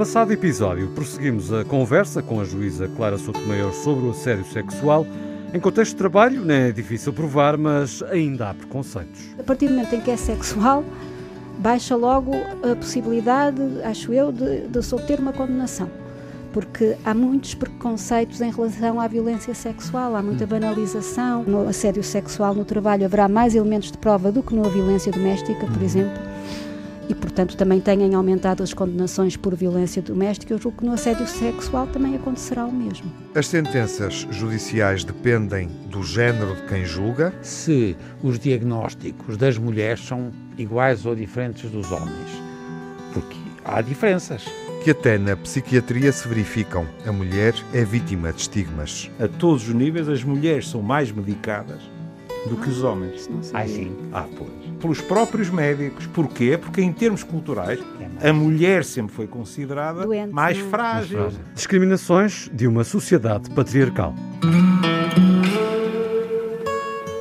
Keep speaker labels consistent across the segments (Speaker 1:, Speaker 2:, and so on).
Speaker 1: passado episódio, prosseguimos a conversa com a juíza Clara Sotomayor sobre o assédio sexual. Em contexto de trabalho, não é difícil provar, mas ainda há preconceitos.
Speaker 2: A partir do momento em que é sexual, baixa logo a possibilidade, acho eu, de, de se obter uma condenação. Porque há muitos preconceitos em relação à violência sexual, há muita banalização. No assédio sexual no trabalho haverá mais elementos de prova do que na violência doméstica, por exemplo e, portanto, também tenham aumentado as condenações por violência doméstica, eu julgo que no assédio sexual também acontecerá o mesmo.
Speaker 3: As sentenças judiciais dependem do género de quem julga?
Speaker 4: Se os diagnósticos das mulheres são iguais ou diferentes dos homens, porque há diferenças.
Speaker 3: Que até na psiquiatria se verificam. A mulher é vítima de estigmas.
Speaker 5: A todos os níveis, as mulheres são mais medicadas do que os homens.
Speaker 4: Ah, sim.
Speaker 5: Ah, pois. Pelos próprios médicos. Porquê? Porque em termos culturais, a mulher sempre foi considerada
Speaker 2: Doente,
Speaker 5: mais
Speaker 2: é?
Speaker 5: frágil.
Speaker 1: Discriminações de uma sociedade patriarcal.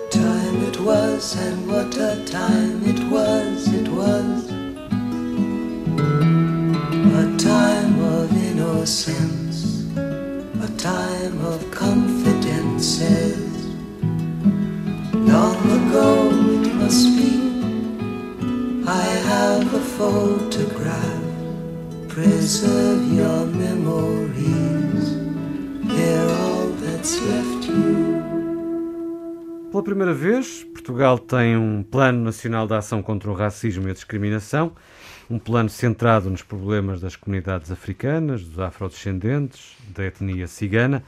Speaker 6: Time it was, and what a time it was, it was. A time of innocence, a time of confidences. Photograph. Preserve your memories. They're all that's left you.
Speaker 1: Pela primeira vez, Portugal tem um Plano Nacional de Ação contra o Racismo e a Discriminação, um plano centrado nos problemas das comunidades africanas, dos afrodescendentes, da etnia cigana,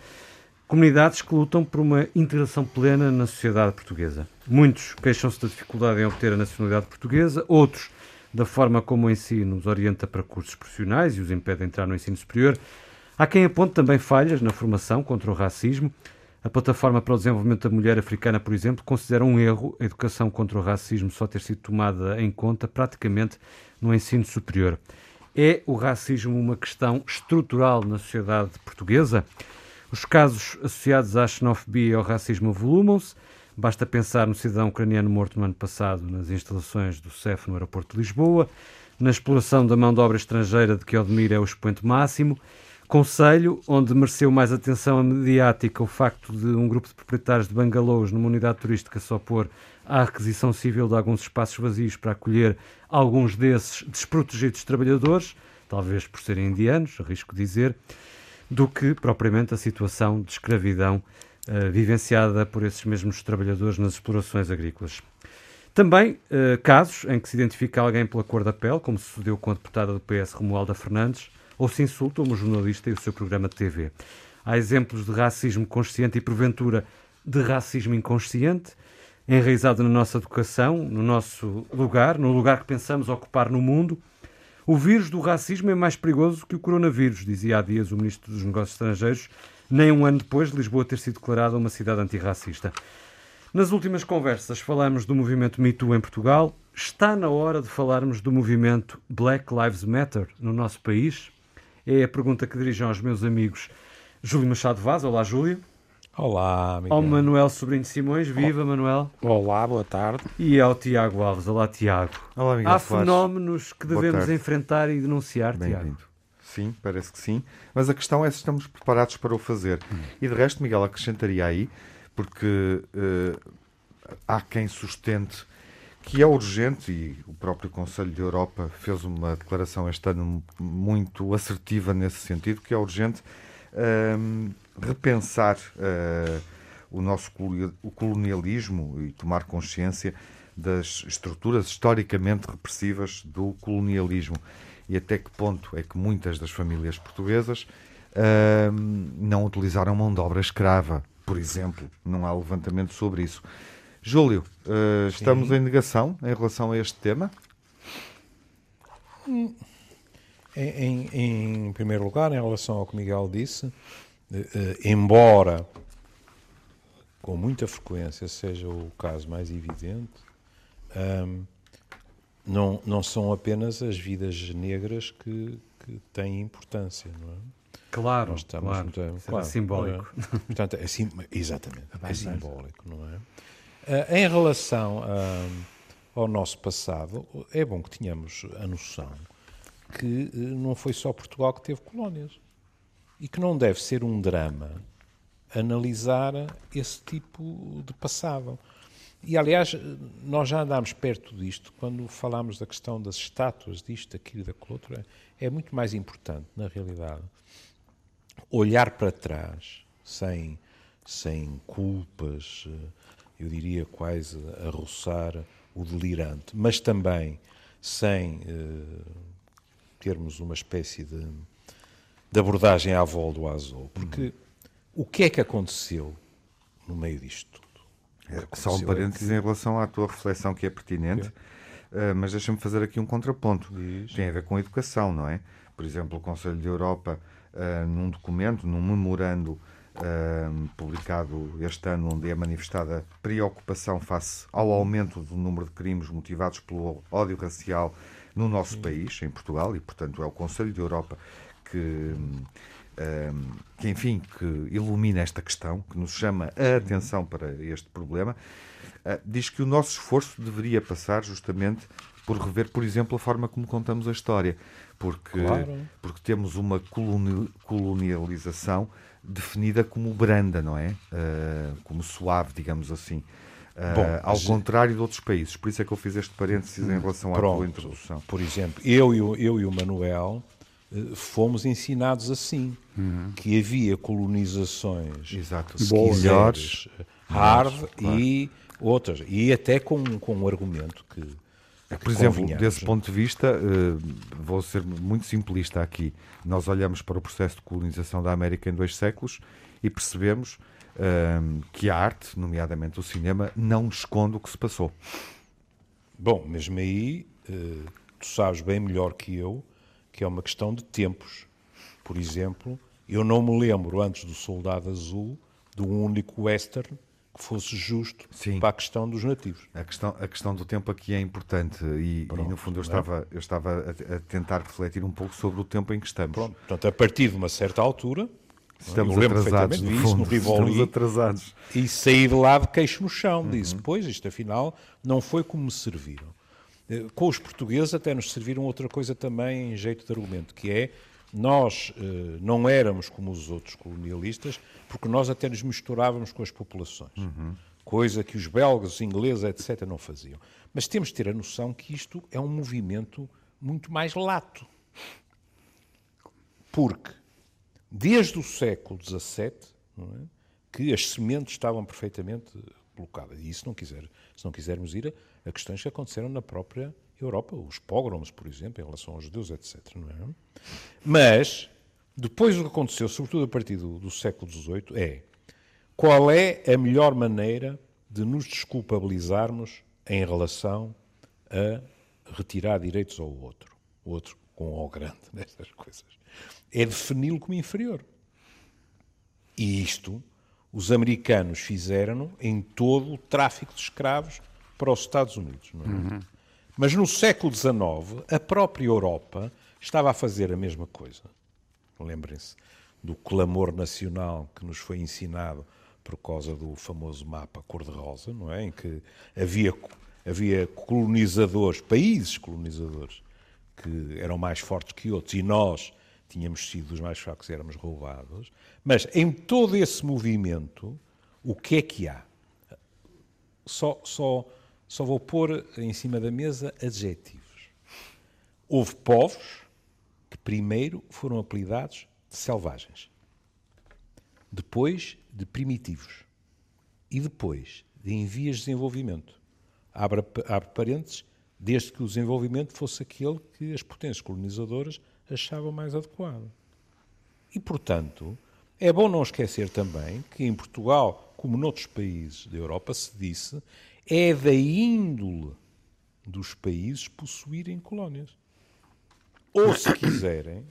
Speaker 1: comunidades que lutam por uma integração plena na sociedade portuguesa. Muitos queixam-se da dificuldade em obter a nacionalidade portuguesa, outros da forma como o ensino os orienta para cursos profissionais e os impede de entrar no ensino superior. Há quem aponte também falhas na formação contra o racismo. A Plataforma para o Desenvolvimento da Mulher Africana, por exemplo, considera um erro a educação contra o racismo só ter sido tomada em conta praticamente no ensino superior. É o racismo uma questão estrutural na sociedade portuguesa? Os casos associados à xenofobia e ao racismo avolumam-se. Basta pensar no cidadão ucraniano morto no ano passado nas instalações do CEF no aeroporto de Lisboa, na exploração da mão de obra estrangeira de que Odmir é o expoente máximo, Conselho, onde mereceu mais atenção mediática o facto de um grupo de proprietários de bangalôs numa unidade turística se opor à requisição civil de alguns espaços vazios para acolher alguns desses desprotegidos trabalhadores, talvez por serem indianos, arrisco dizer, do que propriamente a situação de escravidão vivenciada por esses mesmos trabalhadores nas explorações agrícolas. Também uh, casos em que se identifica alguém pela cor da pele, como sucedeu com a deputada do PS Romualda Fernandes, ou se insulta um jornalista e o seu programa de TV. Há exemplos de racismo consciente e, porventura, de racismo inconsciente, enraizado na nossa educação, no nosso lugar, no lugar que pensamos ocupar no mundo. O vírus do racismo é mais perigoso que o coronavírus, dizia há dias o Ministro dos Negócios Estrangeiros, nem um ano depois de Lisboa ter sido declarada uma cidade antirracista. Nas últimas conversas falamos do movimento Me Too em Portugal. Está na hora de falarmos do movimento Black Lives Matter no nosso país? É a pergunta que dirijo aos meus amigos Júlio Machado Vaz. Olá, Júlio.
Speaker 7: Olá, Miguel.
Speaker 1: Ao Manuel Sobrinho Simões. Viva, Manuel.
Speaker 7: Olá, boa tarde.
Speaker 1: E ao Tiago Alves. Olá, Tiago.
Speaker 3: Olá, Miguel
Speaker 1: Há
Speaker 3: Soares.
Speaker 1: fenómenos que devemos enfrentar e denunciar, Tiago.
Speaker 3: Sim, parece que sim. Mas a questão é se estamos preparados para o fazer. E de resto, Miguel, acrescentaria aí, porque eh, há quem sustente que é urgente, e o próprio Conselho da Europa fez uma declaração este ano muito assertiva nesse sentido, que é urgente ehm, repensar eh, o nosso o colonialismo e tomar consciência das estruturas historicamente repressivas do colonialismo e até que ponto é que muitas das famílias portuguesas ahm, não utilizaram mão de obra escrava, por exemplo. Não há levantamento sobre isso. Júlio, eh, estamos em negação em relação a este tema?
Speaker 7: Em, em- em primeiro lugar, em relação ao que Miguel disse, eh, embora com muita frequência seja o caso mais evidente, ahm, não, não são apenas as vidas negras que, que têm importância, não é?
Speaker 1: Claro,
Speaker 7: Nós estamos
Speaker 1: claro.
Speaker 7: muito-
Speaker 1: é
Speaker 7: claro,
Speaker 1: simbólico.
Speaker 7: é. Portanto, é sim, exatamente, é simbólico, não é? Ah, em relação ah, ao nosso passado, é bom que tenhamos a noção que eh, não foi só Portugal que teve colónias. E que não deve ser um drama analisar esse tipo de passado. E, aliás, nós já andámos perto disto quando falámos da questão das estátuas, disto, daquilo, daquilo outro. É, é muito mais importante, na realidade, olhar para trás sem, sem culpas, eh, eu diria quase a roçar o delirante, mas também sem uh, termos uma espécie de, de abordagem à volta do azul. Porque uhum. o que é que aconteceu no meio disto
Speaker 3: só um parênteses em relação à tua reflexão que é pertinente, uh, mas deixa-me fazer aqui um contraponto. Diz. Tem a ver com a educação, não é? Por exemplo, o Conselho de Europa, uh, num documento, num memorando uh, publicado este ano, onde é manifestada preocupação face ao aumento do número de crimes motivados pelo ódio racial no nosso Sim. país, em Portugal, e portanto é o Conselho de Europa que, que, enfim, que ilumina esta questão, que nos chama a atenção para este problema, uh, diz que o nosso esforço deveria passar justamente por rever, por exemplo, a forma como contamos a história, porque, claro. porque temos uma colonialização definida como branda, não é? Uh, como suave, digamos assim. Uh, Bom, ao contrário de outros países. Por isso é que eu fiz este parênteses em relação pronto, à tua introdução.
Speaker 7: Por exemplo, eu e o, eu e o Manuel fomos ensinados assim, uhum. que havia colonizações
Speaker 3: Exato.
Speaker 7: melhores, hard claro. e outras. E até com, com um argumento que
Speaker 3: por exemplo, desse ponto de vista, uh, vou ser muito simplista aqui. Nós olhamos para o processo de colonização da América em dois séculos e percebemos uh, que a arte, nomeadamente o cinema, não esconde o que se passou.
Speaker 7: Bom, mesmo aí, tu sabes bem melhor que eu que é uma questão de tempos. Por exemplo, eu não me lembro antes do Soldado Azul de um único western que fosse justo Sim. para a questão dos nativos.
Speaker 3: A questão, a questão do tempo aqui é importante e, Pronto, e no fundo eu estava, eu estava a, a, tentar refletir um pouco sobre o tempo em que estamos.
Speaker 7: Pronto, portanto, a partir de uma certa altura,
Speaker 3: estamos atrasados, no
Speaker 7: disso,
Speaker 3: fundo,
Speaker 7: Rivoli,
Speaker 3: estamos atrasados.
Speaker 7: E saí de lá de queixo no chão, uhum. disse, pois, isto afinal não foi como me serviram. Eh, com os portugueses até nos serviram outra coisa também em jeito de argumento, que é nós eh, não éramos como os outros colonialistas, porque nós até nos misturávamos com as populações. Uhum. Coisa que os belgas, os ingleses, etc., não faziam. Mas temos de ter a noção que isto é um movimento muito mais lato. Porque, desde o século XVII, é, que as sementes estavam perfeitamente colocadas. E isso não quiser, se não quisermos ir a, a questões que aconteceram na própria Europa, os pogroms, por exemplo, em relação aos judeus, etc. É? Mas, depois o que aconteceu, sobretudo a partir do, do século XVIII, é qual é a melhor maneira de nos desculpabilizarmos em relação a retirar direitos ao outro, o outro com O grande, nestas coisas. É defini-lo como inferior. E isto os americanos fizeram em todo o tráfico de escravos para os Estados Unidos. É? Uhum. Mas no século XIX, a própria Europa estava a fazer a mesma coisa. Lembrem-se do clamor nacional que nos foi ensinado por causa do famoso mapa cor-de-rosa, não é? Em que havia, havia colonizadores, países colonizadores, que eram mais fortes que outros e nós tínhamos sido os mais fracos e éramos roubados. Mas em todo esse movimento, o que é que há? Só, só só vou pôr em cima da mesa adjetivos. Houve povos que primeiro foram apelidados de selvagens, depois de primitivos e depois de em vias de desenvolvimento. Abre, abre parênteses, desde que o desenvolvimento fosse aquele que as potências colonizadoras achavam mais adequado. E, portanto, é bom não esquecer também que em Portugal, como noutros países da Europa, se disse é da índole dos países possuírem colónias. Ou, se quiserem,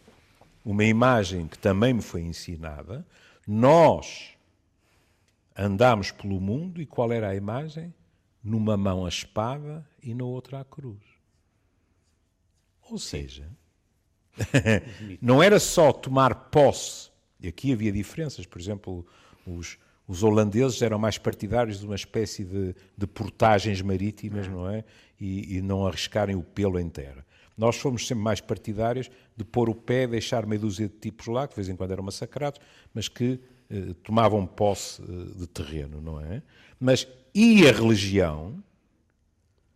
Speaker 7: uma imagem que também me foi ensinada, nós andámos pelo mundo e qual era a imagem? Numa mão a espada e na outra a cruz. Ou seja, não era só tomar posse, e aqui havia diferenças, por exemplo, os, Os holandeses eram mais partidários de uma espécie de, de portagens marítimas, não é? E, e não arriscarem o pelo em terra. Nós fomos sempre mais partidários de pôr o pé, deixar meia dúzia de tipos lá, que de vez em quando eram massacrados, mas que eh, tomavam posse eh, de terreno, não é? Mas e a religião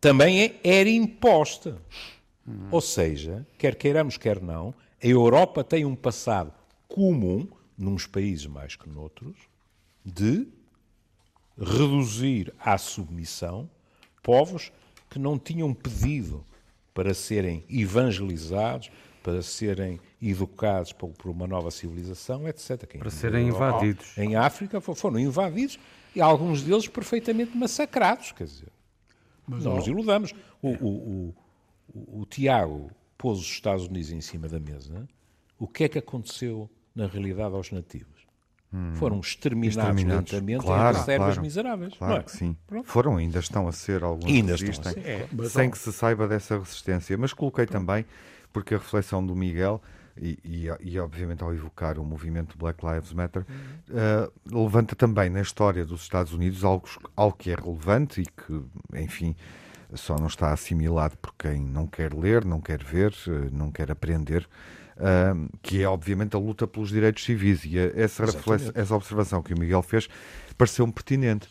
Speaker 7: também é- era imposta. Ou seja, quer queiramos, quer não, a Europa tem um passado comum, nos países mais que noutros, de reduzir à submissão povos que não tinham pedido para serem evangelizados, para serem educados por uma nova civilização, etc. Quem-
Speaker 1: Para serem invadidos.
Speaker 7: Em África fo- foram invadidos e alguns deles perfeitamente massacrados, quer dizer. não nos iludamos. O, o, o, o, Tiago pôs os Estados Unidos em cima da mesa. O que é que aconteceu na realidade aos nativos? Foram exterminados,
Speaker 3: Exterminados.
Speaker 7: lentamente
Speaker 3: Claro,
Speaker 7: em reservas
Speaker 3: claro.
Speaker 7: miseráveis.
Speaker 3: Claro
Speaker 7: é?
Speaker 3: que sim.
Speaker 7: Pronto.
Speaker 3: Foram, ainda estão a ser alguns
Speaker 7: Ainda
Speaker 3: resistem,
Speaker 7: ser.
Speaker 5: É,
Speaker 3: sem que se saiba dessa resistência. Mas coloquei também, porque a reflexão do Miguel, e, e, e, obviamente ao evocar o movimento Black Lives Matter, eh, levanta também na história dos Estados Unidos algo, algo que é relevante e que, enfim, só não está assimilado por quem não quer ler, não quer ver, eh, não quer aprender, que é obviamente a luta pelos direitos civis. E eh, essa, reflexão, essa observação que o Miguel fez pareceu-me pertinente,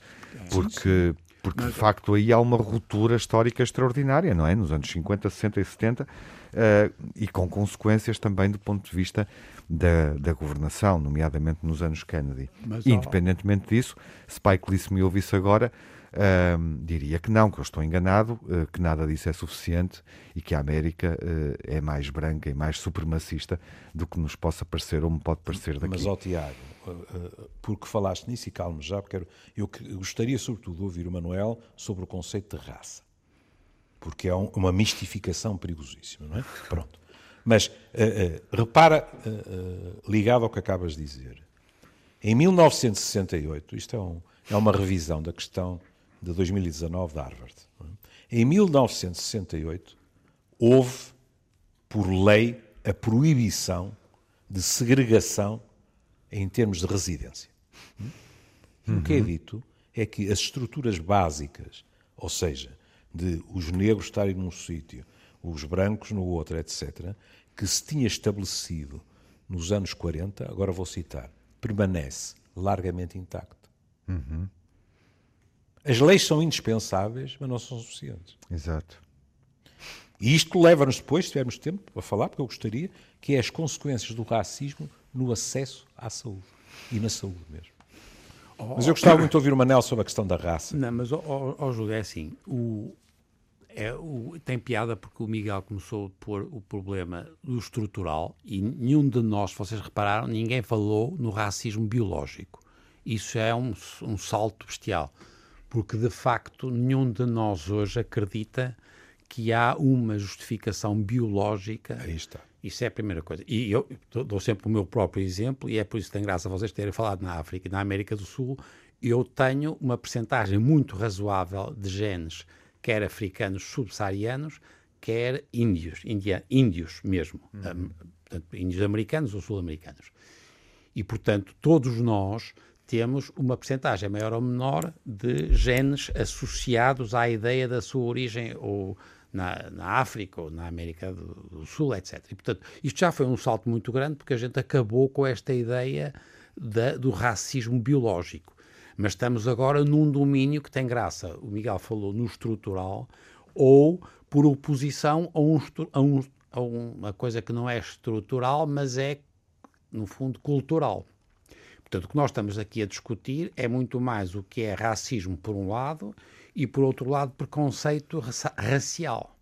Speaker 3: porque, porque de facto aí há uma ruptura histórica extraordinária, não é? Nos anos 50, 60 e 70, ah, e com consequências também do ponto de vista da, da governação, nomeadamente nos anos Kennedy.
Speaker 4: Mas,
Speaker 3: Independentemente disso, Spike Lee, se me ouvisse agora, ah, diria que não, que eu estou enganado, ah, que nada disso é suficiente e que a América ah, é mais branca e mais supremacista do que nos possa parecer ou me pode parecer daqui.
Speaker 7: Mas, ó Tiago, uh, uh, porque falaste nisso e calmo já, porque eu, eu gostaria sobretudo de ouvir o Manuel sobre o conceito de raça. Porque é um- uma mistificação perigosíssima, não é? Pronto. Mas uh, uh, repara, uh, uh, ligado ao que acabas de dizer, em 1968, isto é, um- é uma revisão da questão de 2019 da Harvard, é? em 1968 houve, por lei, a proibição de segregação em termos de residência. O que é dito é que as estruturas básicas, ou seja, de os negros estarem num sítio, os brancos no outro, etc., que se tinha estabelecido nos anos 40, agora vou citar, permanece largamente intacto. As leis são indispensáveis, mas não são suficientes.
Speaker 3: Exato.
Speaker 7: E isto leva-nos depois, se tivermos tempo, a falar, porque eu gostaria, que é as consequências do racismo no acesso à saúde. E na saúde mesmo. Mas eu gostava muito de ouvir o Manel sobre a questão da raça.
Speaker 4: Não, mas, ó, ó, ó, Júlio, é assim, o, é, o, tem piada porque o Miguel começou a pôr o problema do estrutural e nenhum de nós, vocês repararam, ninguém falou no racismo biológico. Isso é um, um salto bestial, porque de facto nenhum de nós hoje acredita que há uma justificação biológica
Speaker 7: Aí está.
Speaker 4: isso é a primeira coisa. E eu dou- sempre o meu próprio exemplo, e é por isso que tem graça vocês terem falado na África e na América do Sul. Eu tenho uma percentagem muito razoável de genes, quer africanos subsaarianos, quer índios, india, índios mesmo, Am- portanto, índios americanos ou sul-americanos. E, portanto, todos nós temos uma percentagem maior ou menor de genes associados à ideia da sua origem ou na, na África ou na América do, do Sul, etc. E, portanto, isto já foi um salto muito grande porque a gente acabou com esta ideia da- do racismo biológico. Mas estamos agora num domínio que tem graça. O Miguel falou no estrutural ou por oposição a, um, a, um- a uma coisa que não é estrutural, mas é, no fundo, cultural. Portanto, o que nós estamos aqui a discutir é muito mais o que é racismo por um lado e, por outro lado, preconceito racial.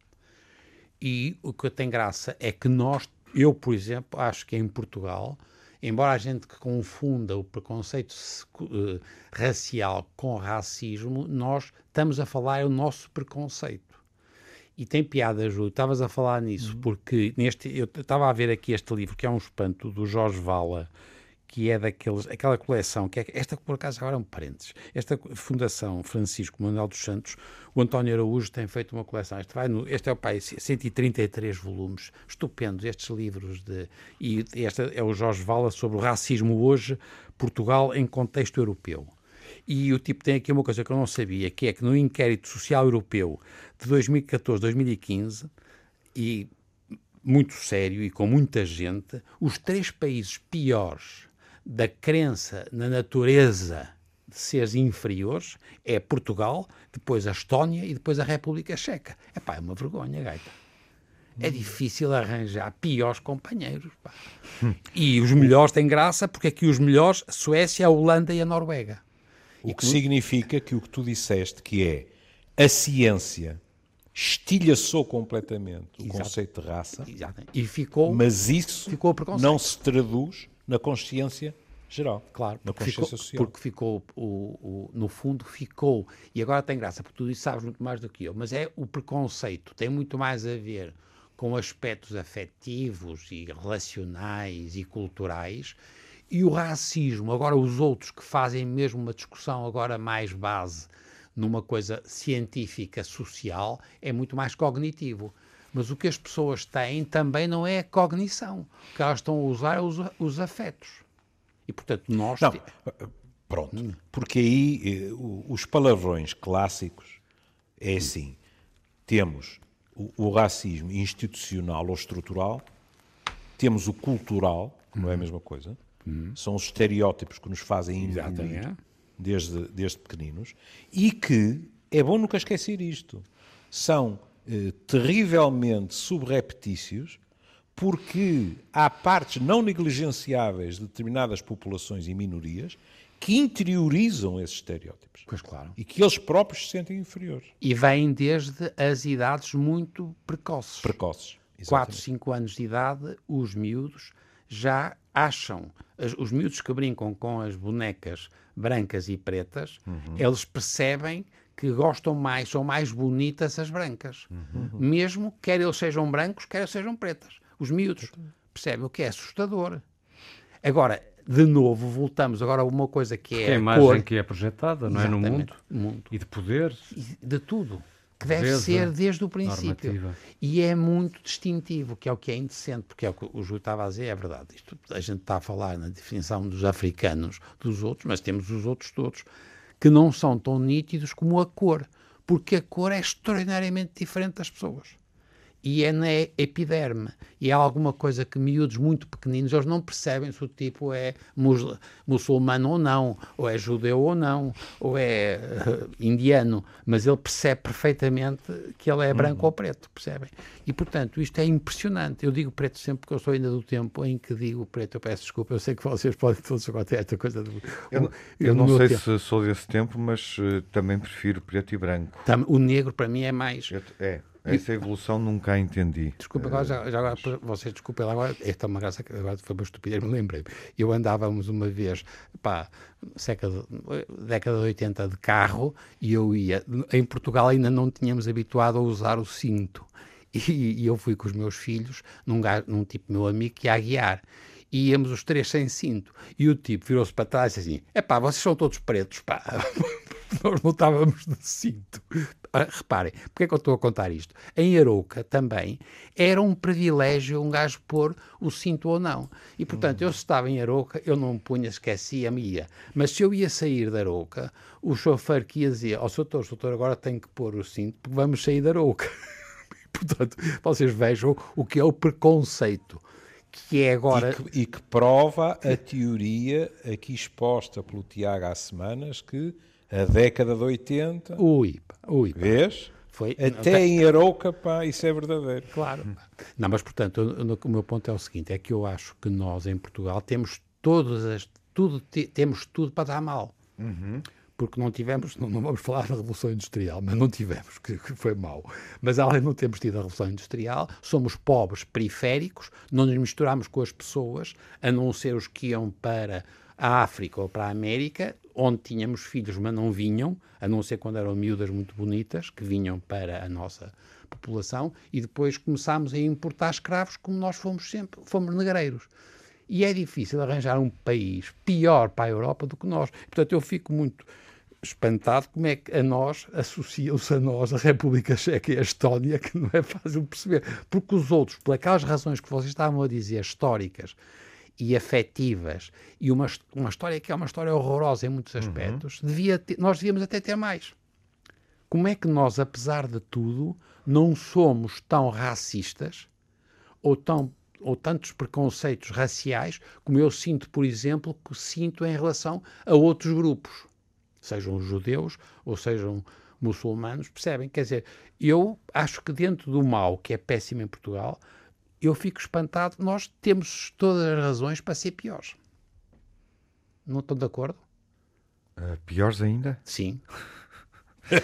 Speaker 4: E o que tem graça é que nós, eu, por exemplo, acho que em Portugal, embora a gente que confunda o preconceito eh, racial com racismo, nós estamos a falar é o nosso preconceito. E tem piada, Júlio, estavas a falar nisso, porque neste, eu estava a ver aqui este livro, que é um espanto, do Jorge Vala, que é daqueles, aquela coleção, que é, esta por acaso agora é um parênteses, esta Fundação Francisco Manuel dos Santos, o António Araújo tem feito uma coleção, este, vai no, este é o pai, 133 volumes, estupendos estes livros, de, e este é o Jorge Vala sobre o racismo hoje, Portugal em contexto europeu. E o tipo tem aqui uma coisa que eu não sabia, que é que no inquérito social europeu de 2014-2015, e muito sério e com muita gente, os três países piores da crença na natureza de seres inferiores é Portugal, depois a Estónia e depois a República Checa. Epá, é uma vergonha, gaita. É difícil arranjar piores companheiros. Pá. E os melhores têm graça porque aqui os melhores, a Suécia, a Holanda e a Noruega.
Speaker 7: O que significa que o que tu disseste, que é a ciência estilhaçou completamente o
Speaker 4: Exato.
Speaker 7: conceito de raça,
Speaker 4: Exato. E ficou,
Speaker 7: mas isso
Speaker 4: ficou
Speaker 7: não se traduz na consciência geral.
Speaker 4: Claro,
Speaker 7: na
Speaker 4: porque
Speaker 7: consciência
Speaker 4: ficou,
Speaker 7: social.
Speaker 4: porque ficou o, o- no fundo ficou, e agora tem graça, porque tu isso sabes muito mais do que eu, mas é o preconceito, tem muito mais a ver com aspectos afetivos e relacionais e culturais, e o racismo, agora os outros que fazem mesmo uma discussão agora mais base numa coisa científica, social, é muito mais cognitivo. Mas o que as pessoas têm também não é a cognição. O que elas estão a usar é os, os afetos. E, portanto, nós...
Speaker 7: Não,
Speaker 4: te-
Speaker 7: pronto. Porque aí eh, os palavrões clássicos é assim: temos o, o racismo institucional ou estrutural, temos o cultural, que não é a mesma coisa, são os estereótipos que nos fazem
Speaker 4: Exatamente.
Speaker 7: desde, desde pequeninos, e que é bom nunca esquecer isto: são eh, terrivelmente subreptícios porque há partes não negligenciáveis de determinadas populações e minorias que interiorizam esses estereótipos
Speaker 4: Pois claro.
Speaker 7: e que eles próprios se sentem inferiores,
Speaker 4: E vêm desde as idades muito precoces.
Speaker 7: precoces.
Speaker 4: 4,
Speaker 7: Exatamente.
Speaker 4: 5 anos de idade, os miúdos já acham, os miúdos que brincam com as bonecas brancas e pretas, eles percebem que gostam mais, são mais bonitas as brancas. Mesmo quer eles sejam brancos, quer sejam pretas. Os miúdos percebem o que é assustador. Agora, de novo, voltamos agora a uma coisa que
Speaker 1: Que
Speaker 4: é
Speaker 1: a imagem
Speaker 4: cor,
Speaker 1: que é projetada, não é? No mundo.
Speaker 4: Exatamente, mundo
Speaker 1: E de poder.
Speaker 4: e de tudo. Que deve ser desde o princípio.
Speaker 1: normativa.
Speaker 4: E é muito distintivo, que é o que é indecente, porque é o que o Júlio estava a dizer, é verdade. Isto, a gente está a falar na definição dos africanos, dos outros, mas temos os outros todos, que não são tão nítidos como a cor, porque a cor é extraordinariamente diferente das pessoas. E é na epiderme. E há alguma coisa que miúdos muito pequeninos, eles não percebem se o tipo é mus- muçulmano ou não, ou é judeu ou não, ou é eh, indiano, mas ele percebe perfeitamente que ele é branco ou preto, percebem? E, portanto, isto é impressionante. Eu digo preto sempre porque eu sou ainda do tempo em que digo preto. Eu peço desculpa, eu sei que vocês podem todos acontecer esta coisa. Do,
Speaker 3: Eu, eu não sei
Speaker 4: tempo-
Speaker 3: se sou desse tempo, mas eh, também prefiro preto e branco.
Speaker 4: Tam- O negro, para mim, é mais...
Speaker 3: É, essa evolução nunca a entendi.
Speaker 4: Desculpa, agora, já, já agora, vocês desculpem lá, agora, esta é uma graça, que agora foi uma estupidez, me lembrei. Eu andávamos uma vez, pá, século, década de 80 de carro, e eu ia, em Portugal ainda não tínhamos habituado a usar o cinto. E, e eu fui com os meus filhos, num, num tipo meu amigo que ia a guiar. E íamos os três sem cinto. E o tipo virou-se para trás e disse assim: é pá, vocês são todos pretos, pá. Nós não estávamos de cinto. Ah, Reparem, porque é que eu estou a contar isto? Em Arouca também era um privilégio um gajo pôr o cinto ou não. E portanto, eu se estava em Arouca, eu não me punha, esquecia-me, ia. Mas se eu ia sair da Arouca, o chofer que ia dizer: Ó, oh, doutor, doutor, agora tenho que pôr o cinto porque vamos sair da Arouca. Portanto, vocês vejam o que é o preconceito, que é agora.
Speaker 7: E que, e que prova a teoria aqui exposta pelo Tiago há semanas que a década de 80,
Speaker 4: Ui, pá, ui, pá.
Speaker 7: vês?
Speaker 4: Foi,
Speaker 7: Até em Arouca, pá, isso é verdadeiro.
Speaker 4: Claro. Não, mas portanto, eu- o meu ponto é o seguinte: é que eu acho que nós em Portugal temos todas as, tudo, te- temos tudo para dar mal. Porque não tivemos, não, não vamos falar da Revolução Industrial, mas não tivemos, que, que foi mau. Mas além de não termos tido a Revolução Industrial, somos pobres periféricos, não nos misturamos com as pessoas, a não ser os que iam para a África ou para a América, onde tínhamos filhos, mas não vinham, a não ser quando eram miúdas muito bonitas, que vinham para a nossa população, e depois começámos a importar escravos como nós fomos sempre, fomos negreiros. E é difícil arranjar um país pior para a Europa do que nós. Portanto, eu fico muito espantado como é que a nós associam-se a nós a República Checa e a Estónia, que não é fácil perceber. Porque os outros, por aquelas razões que vocês estavam a dizer, históricas, e afetivas e uma, uma história que é uma história horrorosa em muitos aspectos, devia ter- nós devíamos até ter mais. Como é que nós, apesar de tudo, não somos tão racistas ou, tão, ou tantos preconceitos raciais como eu sinto, por exemplo, que sinto em relação a outros grupos, sejam judeus ou sejam muçulmanos, percebem? Quer dizer, eu acho que dentro do mal que é péssimo em Portugal, eu fico espantado. Nós temos todas as razões para ser piores. Não estão de acordo?
Speaker 3: Ah, piores ainda?
Speaker 4: Sim.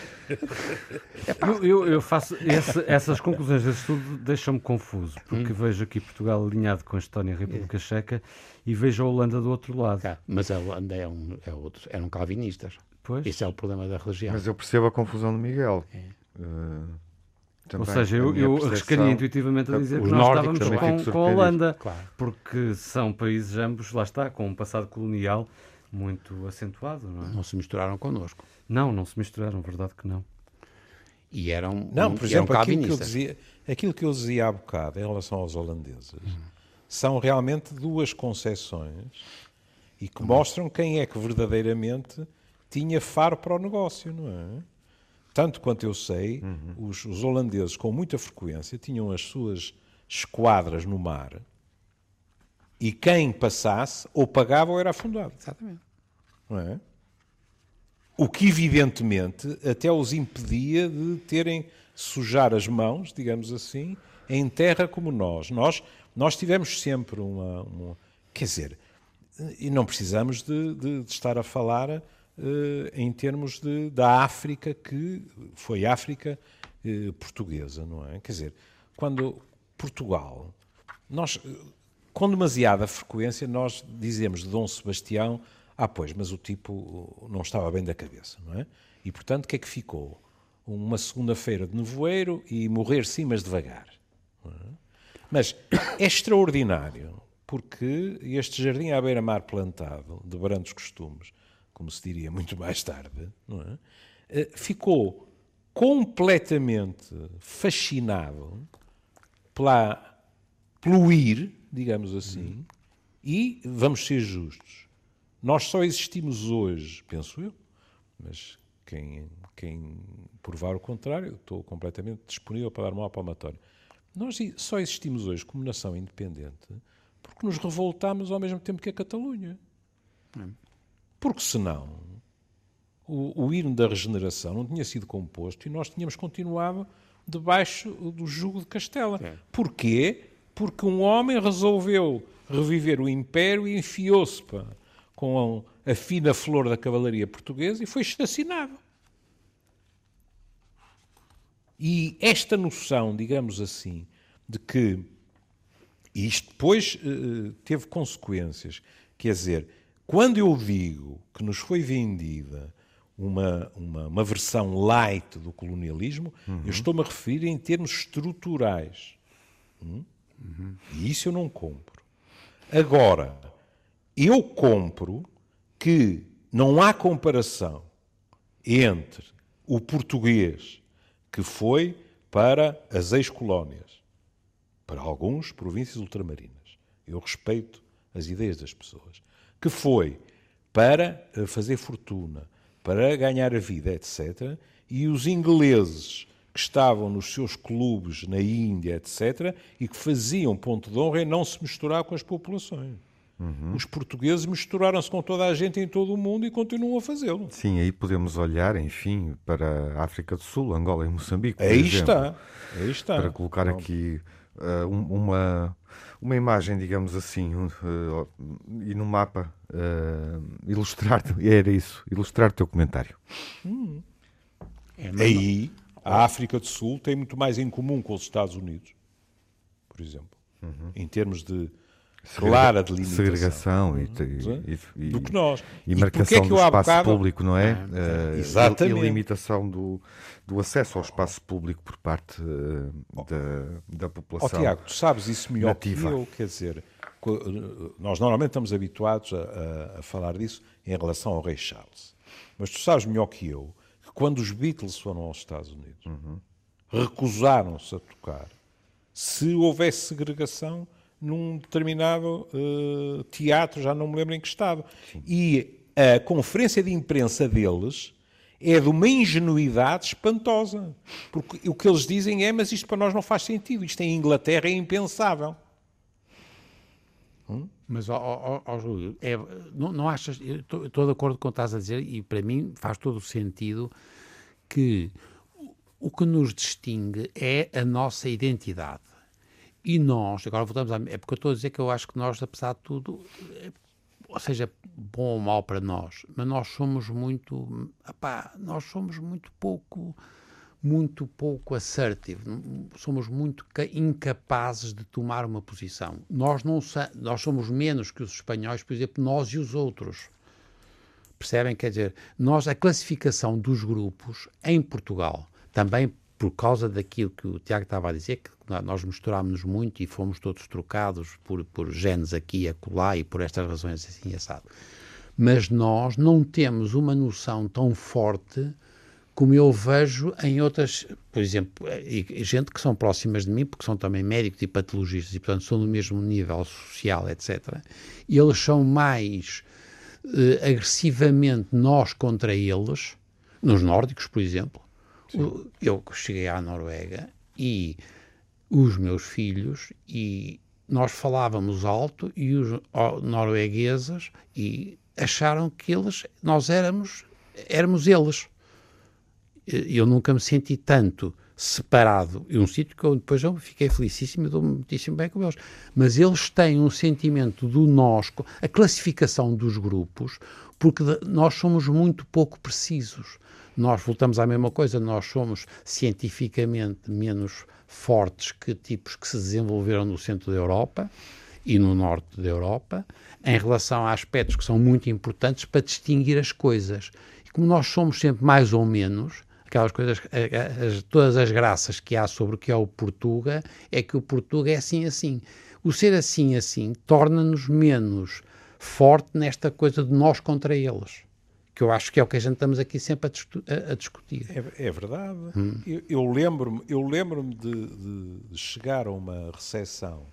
Speaker 1: Eu, eu- eu faço esse- essas conclusões desse estudo deixam-me confuso, porque vejo aqui Portugal alinhado com a Estónia e a República Checa e vejo a Holanda do outro lado.
Speaker 4: Tá, Mas a Holanda é um, é outro, eram calvinistas.
Speaker 1: Pois.
Speaker 4: Esse é o problema da religião.
Speaker 3: Mas eu percebo a confusão do Miguel.
Speaker 4: É.
Speaker 3: Ah,
Speaker 1: Ou
Speaker 3: também,
Speaker 1: seja, eu, eu arriscaria intuitivamente a dizer que nós
Speaker 4: nórdicos
Speaker 1: estávamos
Speaker 3: também
Speaker 1: com, com a. Holanda,
Speaker 4: Claro.
Speaker 1: porque são países ambos, lá está, com um passado colonial muito acentuado, não é?
Speaker 4: Não se misturaram connosco.
Speaker 1: Não, não se misturaram, verdade que não.
Speaker 4: E eram,
Speaker 7: Não,
Speaker 4: um-
Speaker 7: por
Speaker 4: eram
Speaker 7: exemplo, aquilo que, eu dizia, aquilo que eu dizia há bocado em relação aos holandeses são realmente duas concessões e que mostram quem é que verdadeiramente tinha faro para o negócio, não é? Tanto quanto eu sei, os, os holandeses com muita frequência tinham as suas esquadras no mar e quem passasse ou pagava ou era afundado
Speaker 4: Exatamente.
Speaker 7: não é? O que, evidentemente, até os impedia de terem sujar as mãos, digamos assim, em terra como nós. Nós, nós tivemos sempre uma, uma- Quer dizer, e não precisamos de, de- de estar a falar em termos de, da África, que foi África eh, portuguesa, não é? Quer dizer, quando Portugal. Nós, eh, com demasiada frequência, nós dizemos de Dom Sebastião, ah, pois, mas o tipo não estava bem da cabeça, não é? E, portanto, o que é que ficou? Uma segunda-feira de nevoeiro e morrer sim, mas devagar. é? Mas é extraordinário, porque este jardim à beira-mar plantado, de brandos costumes, como se diria muito mais tarde, é? Eh, ficou completamente fascinado pela, pelo digamos assim, e vamos ser justos. Nós só existimos hoje, penso eu, mas quem, quem provar o contrário, estou completamente disponível para dar uma palmatória. Nós só existimos hoje como nação independente porque nos revoltámos ao mesmo tempo que a Catalunha. Porque senão o, o hino da regeneração não tinha sido composto e nós tínhamos continuado debaixo do jugo de Castela. Porquê? Porque um homem resolveu reviver o império e enfiou-se com a, a fina flor da cavalaria portuguesa e foi assassinado. E esta noção, digamos assim, de que isto depois eh, teve consequências. Quer dizer, quando eu digo que nos foi vendida uma, uma, uma versão light do colonialismo, eu estou-me a referir em termos estruturais. Hum? E isso eu não compro. Agora, eu compro que não há comparação entre o português que foi para as ex-colónias, para alguns províncias ultramarinas. Eu respeito as ideias das pessoas. Que foi para eh, fazer fortuna, para ganhar a vida, etc. E os ingleses que estavam nos seus clubes na Índia, etc., e que faziam ponto de honra em não se misturar com as populações. Os portugueses misturaram-se com toda a gente em todo o mundo e continuam a fazê-lo.
Speaker 3: Sim, aí podemos olhar, enfim, para a África do Sul, Angola e Moçambique. por
Speaker 7: Aí
Speaker 3: exemplo,
Speaker 7: está. Aí está.
Speaker 3: Para colocar
Speaker 7: Pronto.
Speaker 3: aqui ah, um- uma, uma imagem, digamos assim, ah, e no mapa ah, ilustrar, era isso, ilustrar o teu comentário.
Speaker 4: É, mas
Speaker 7: Aí, a África do Sul tem muito mais em comum com os Estados Unidos, por exemplo, em termos de clara delimitação.
Speaker 3: Segregação e, e, e,
Speaker 7: do que nós.
Speaker 3: e marcação
Speaker 7: é
Speaker 3: do espaço
Speaker 7: bocado-
Speaker 3: público, não é? Ah, e-
Speaker 7: Exatamente.
Speaker 3: E, limitação do, do acesso ao espaço público por parte ah, da, da população.
Speaker 7: Tiago, tu sabes isso melhor
Speaker 3: nativa.
Speaker 7: que eu, quer dizer, co- nós normalmente estamos habituados a, a- a falar disso em relação ao rei Charles. Mas tu sabes melhor que eu que quando os Beatles foram aos Estados Unidos, recusaram-se a tocar. Se houvesse segregação, num determinado uh, teatro, já não me lembro em que estado. E a conferência de imprensa deles é de uma ingenuidade espantosa. Porque o que eles dizem é, mas isto para nós não faz sentido, isto em Inglaterra é impensável.
Speaker 4: Hum? Mas, ó, ó, ó Júlio, é, não, não achas, estou de acordo com o que estás a dizer e para mim faz todo o sentido que o que nos distingue é a nossa identidade. E nós, agora voltamos a. É porque eu estou a dizer que eu acho que nós, apesar de tudo, é, ou seja, bom ou mau para nós, mas nós somos muito. Apá, nós somos muito pouco. Muito pouco assertivo, somos muito incapazes de tomar uma posição. Nós, não nós somos menos que os espanhóis, por exemplo, nós e os outros. Percebem? Quer dizer, nós, a classificação dos grupos em Portugal, também por causa daquilo que o Tiago estava a dizer, que nós misturámos-nos muito e fomos todos trocados por, por genes aqui e acolá e por estas razões assim assado. Mas nós não temos uma noção tão forte como eu vejo em outras, por exemplo, gente que são próximas de mim, porque são também médicos e patologistas e, portanto, são no mesmo nível social, etc. E eles são mais eh, agressivamente nós contra eles, nos nórdicos, por exemplo, Sim. Eu cheguei à Noruega e os meus filhos e nós falávamos alto e os noruegueses e acharam que eles nós éramos éramos eles. Eu nunca me senti tanto separado e um sítio que eu depois eu fiquei felicíssimo e dou-me muitíssimo bem com eles. Mas eles têm um sentimento do nós, a classificação dos grupos, porque nós somos muito pouco precisos. Nós voltamos à mesma coisa, nós somos cientificamente menos fortes que tipos que se desenvolveram no centro da Europa e no norte da Europa, em relação a aspectos que são muito importantes para distinguir as coisas. E como nós somos sempre mais ou menos, aquelas coisas, as, todas as graças que há sobre o que é o Portuga, é que o Portuga é assim assim. O ser assim assim torna-nos menos forte nesta coisa de nós contra eles que eu acho que é o que a gente estamos aqui sempre a, a, discutir.
Speaker 7: É, é verdade. Hum. Eu, eu lembro-me eu lembro de, de, de, chegar a uma recepção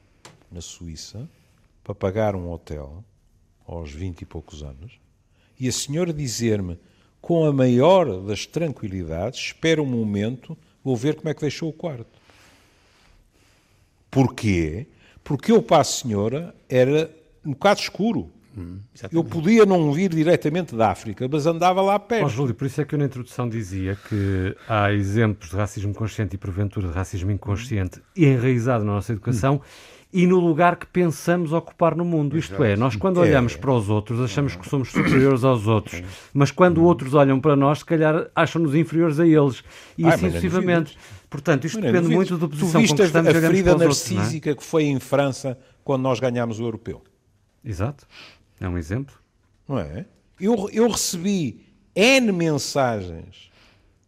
Speaker 7: na Suíça para pagar um hotel aos 20 e poucos anos e a senhora dizer-me com a maior das tranquilidades espera um momento, vou ver como é que deixou o quarto. Porquê? Porque eu para a senhora era um bocado escuro. Hum, eu podia não vir diretamente da África, mas andava lá perto. Oh,
Speaker 1: Júlio, por isso é que eu na introdução dizia que há exemplos de racismo consciente e porventura de racismo inconsciente enraizado na nossa educação. Hum e no lugar que pensamos ocupar no mundo. Isto é, nós quando olhamos é. para os outros achamos que somos superiores aos outros, mas quando outros olham para nós, se calhar acham-nos inferiores a eles e assim sucessivamente. Portanto, isto depende muito da posição
Speaker 7: tu
Speaker 1: com que estamos
Speaker 7: a ferida
Speaker 1: narcísica
Speaker 7: outros, é? que foi em França quando nós ganhámos o europeu.
Speaker 1: Exato. É um exemplo.
Speaker 7: Não é? Eu, eu recebi N mensagens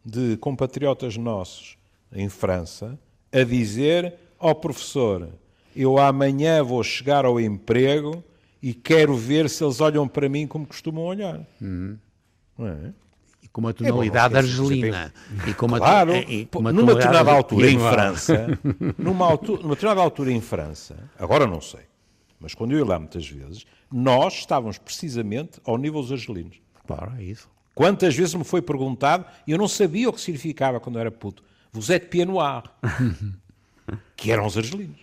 Speaker 7: de compatriotas nossos em França a dizer ao oh, professor, eu amanhã vou chegar ao emprego e quero ver se eles olham para mim como costumam olhar. Uhum.
Speaker 4: Não é? E com uma tonalidade é bom, argelina.
Speaker 7: E com uma, claro, e com uma numa determinada altura em França, numa, altura, numa determinada altura em França, agora não sei, mas quando eu ia lá muitas vezes, nós estávamos precisamente ao nível dos argelinos.
Speaker 4: Claro, é isso.
Speaker 7: Quantas vezes me foi perguntado e eu não sabia o que significava quando era puto. Vous êtes pied noir. que eram os argelinos.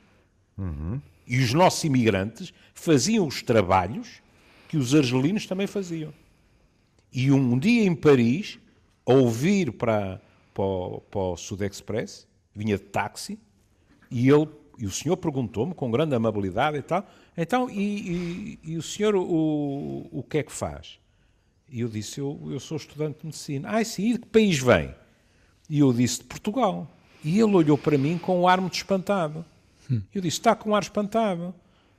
Speaker 7: Uhum. E os nossos imigrantes faziam os trabalhos que os argelinos também faziam. E um dia em Paris, ao ouvir para, para, para o Sud Express, vinha de táxi, e ele e o senhor perguntou-me com grande amabilidade e tal, então, e, e, e o senhor o, o que é que faz? E eu disse, eu, eu sou estudante de medicina. Ah, sim, e de que país vem? E eu disse, de Portugal. E ele olhou para mim com um ar muito espantado. Hum. Eu disse, está com um ar espantado.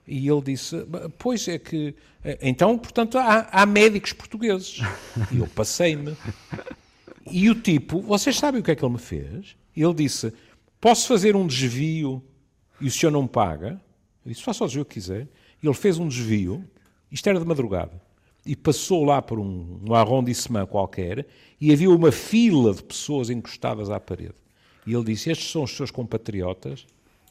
Speaker 7: E ele disse, pois é que... Eh, então, portanto, há, há médicos portugueses. E eu passei-me. E o tipo, vocês sabem o que é que ele me fez? Ele disse, posso fazer um desvio e o senhor não paga? Eu disse, faça o que quiser. Ele fez um desvio, isto era de madrugada, e passou lá por um, um arrondissement qualquer e havia uma fila de pessoas encostadas à parede. E ele disse, estes são os seus compatriotas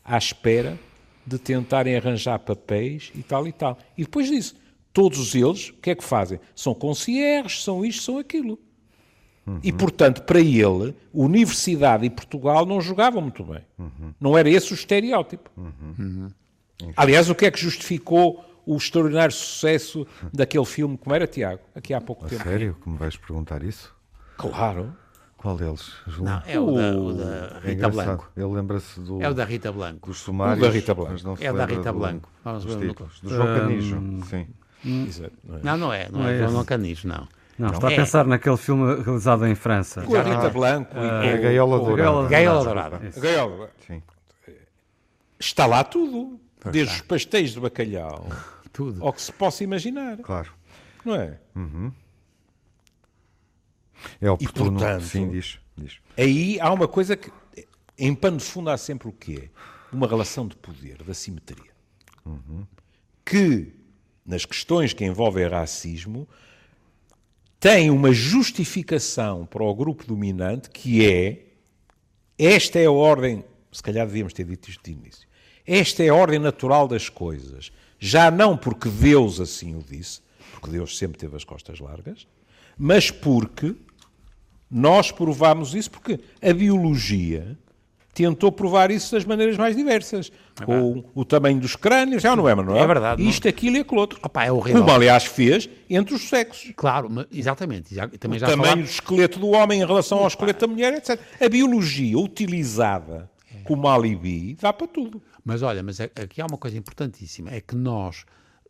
Speaker 7: à espera de tentarem arranjar papéis e tal e tal. E depois disso, todos eles, o que é que fazem? São concierges, são isto, são aquilo. E, portanto, para ele, Universidade e Portugal não jogavam muito bem. Não era esse o estereótipo. Aliás, o que é que justificou o extraordinário sucesso daquele filme, como era, Tiago? Aqui há pouco
Speaker 3: A
Speaker 7: tempo.
Speaker 3: sério que me vais perguntar isso?
Speaker 7: Claro.
Speaker 3: Qual deles? João?
Speaker 4: Não, é o da, o da
Speaker 3: É
Speaker 4: Rita
Speaker 3: engraçado.
Speaker 4: Blanco.
Speaker 3: Ele lembra-se do,
Speaker 4: É o da Rita Blanco.
Speaker 3: dos sumários.
Speaker 7: O da Rita Blanco.
Speaker 3: mas não se
Speaker 4: É o da Rita
Speaker 3: do-
Speaker 4: Blanco. Vamos ver.
Speaker 3: Do João Canijo. Sim.
Speaker 7: Exato, não é?
Speaker 4: Não, não é. Não,
Speaker 1: Não
Speaker 4: é,
Speaker 1: é esse.
Speaker 4: não Canijo, não.
Speaker 1: Não, está a
Speaker 4: É.
Speaker 1: pensar naquele filme realizado em França.
Speaker 7: Com a Rita Blanco e
Speaker 3: É a Gaiola Dourada.
Speaker 4: Gaiola Dourada.
Speaker 7: A Gaiola.
Speaker 3: Sim.
Speaker 7: Está lá tudo. Desde os pastéis de bacalhau
Speaker 4: Tudo.
Speaker 7: ao que se possa imaginar.
Speaker 3: Claro.
Speaker 7: Não é?
Speaker 3: É oportuno.
Speaker 7: portanto-
Speaker 3: Sim, diz. diz.
Speaker 7: Aí há uma coisa que, em pano de fundo, há sempre o quê? Uma relação de poder, de assimetria. Que, nas questões que envolvem racismo, tem uma justificação para o grupo dominante que é esta é a ordem, se calhar devíamos ter dito isto de início, esta é a ordem natural das coisas. Já não porque Deus assim o disse, porque Deus sempre teve as costas largas, mas porque nós provámos isso porque a biologia tentou provar isso das maneiras mais diversas. com o tamanho dos crânios, já não é, Manuel?
Speaker 4: É verdade, não-
Speaker 7: Isto, aquilo e aquilo outro.
Speaker 4: Opa, é horrível.
Speaker 7: Como, aliás, fez entre os sexos.
Speaker 4: Claro, mas- exatamente. Já, também
Speaker 7: O
Speaker 4: já
Speaker 7: tamanho
Speaker 4: falámos-
Speaker 7: do esqueleto do homem em relação ao esqueleto da mulher, etc. A biologia utilizada como alibi dá para tudo.
Speaker 4: Mas olha, mas aqui há uma coisa importantíssima, é que nós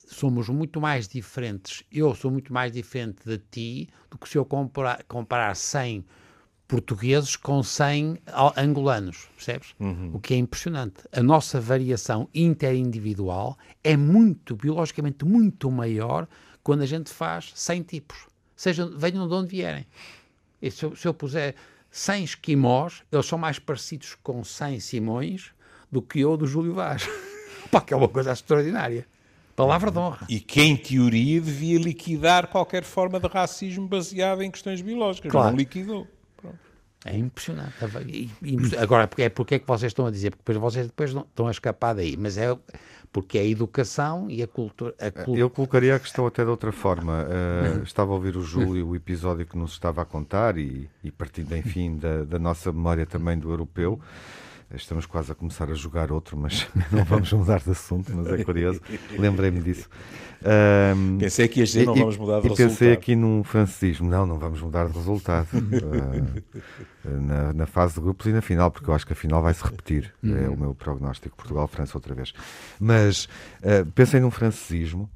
Speaker 4: somos muito mais diferentes, eu sou muito mais diferente de ti do que se eu comparar, comparar 100 portugueses com 100 al- angolanos, percebes? O que é impressionante. A nossa variação interindividual é muito, biologicamente, muito maior quando a gente faz 100 tipos, sejam, venham de onde vierem. E se, eu, se eu puser 100 esquimós, eles são mais parecidos com 100 Simões do que eu do Júlio Vaz. Pá, que é uma coisa extraordinária. Palavra de honra.
Speaker 7: E que, em teoria, devia liquidar qualquer forma de racismo baseado em questões biológicas.
Speaker 4: Claro.
Speaker 7: Não liquidou.
Speaker 4: É impressionante. E- Agora, é porque é que vocês estão a dizer? Porque depois vocês depois não, estão a escapar daí. Mas é porque é a educação e a cultura. A cul-
Speaker 3: Eu colocaria a questão até de outra forma. Uh, estava a ouvir o Júlio, o episódio que nos estava a contar, e, e partindo, enfim, da, da nossa memória também do europeu. Estamos quase a começar a jogar outro, mas não vamos mudar de assunto, mas é curioso. Lembrei-me disso. Um,
Speaker 7: Pensei que dizer, não vamos mudar de
Speaker 3: e pensei
Speaker 7: resultado.
Speaker 3: aqui num francisismo. Não, não vamos mudar de resultado. Uh, na, na fase de grupos e na final, porque eu acho que a final vai se repetir. É o meu prognóstico. Portugal-França outra vez. Mas uh, pensei num francisismo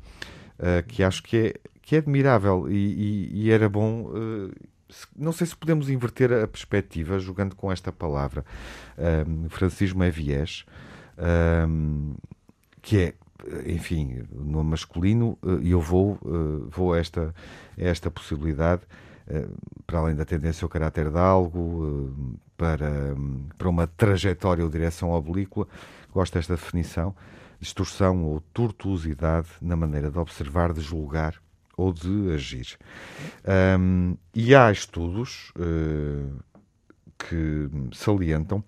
Speaker 3: uh, que acho que é, que é admirável e, e- e era bom. Não sei se podemos inverter a perspectiva jogando com esta palavra. Um, francismo é viés, um, que é, enfim, no masculino, uh, e eu vou, uh, vou a esta, a esta possibilidade, uh, para além da tendência ao caráter de algo, para, para uma trajetória ou direção oblíqua, gosto desta definição, distorção ou tortuosidade na maneira de observar, de julgar ou de agir. Um, e há estudos uh, que salientam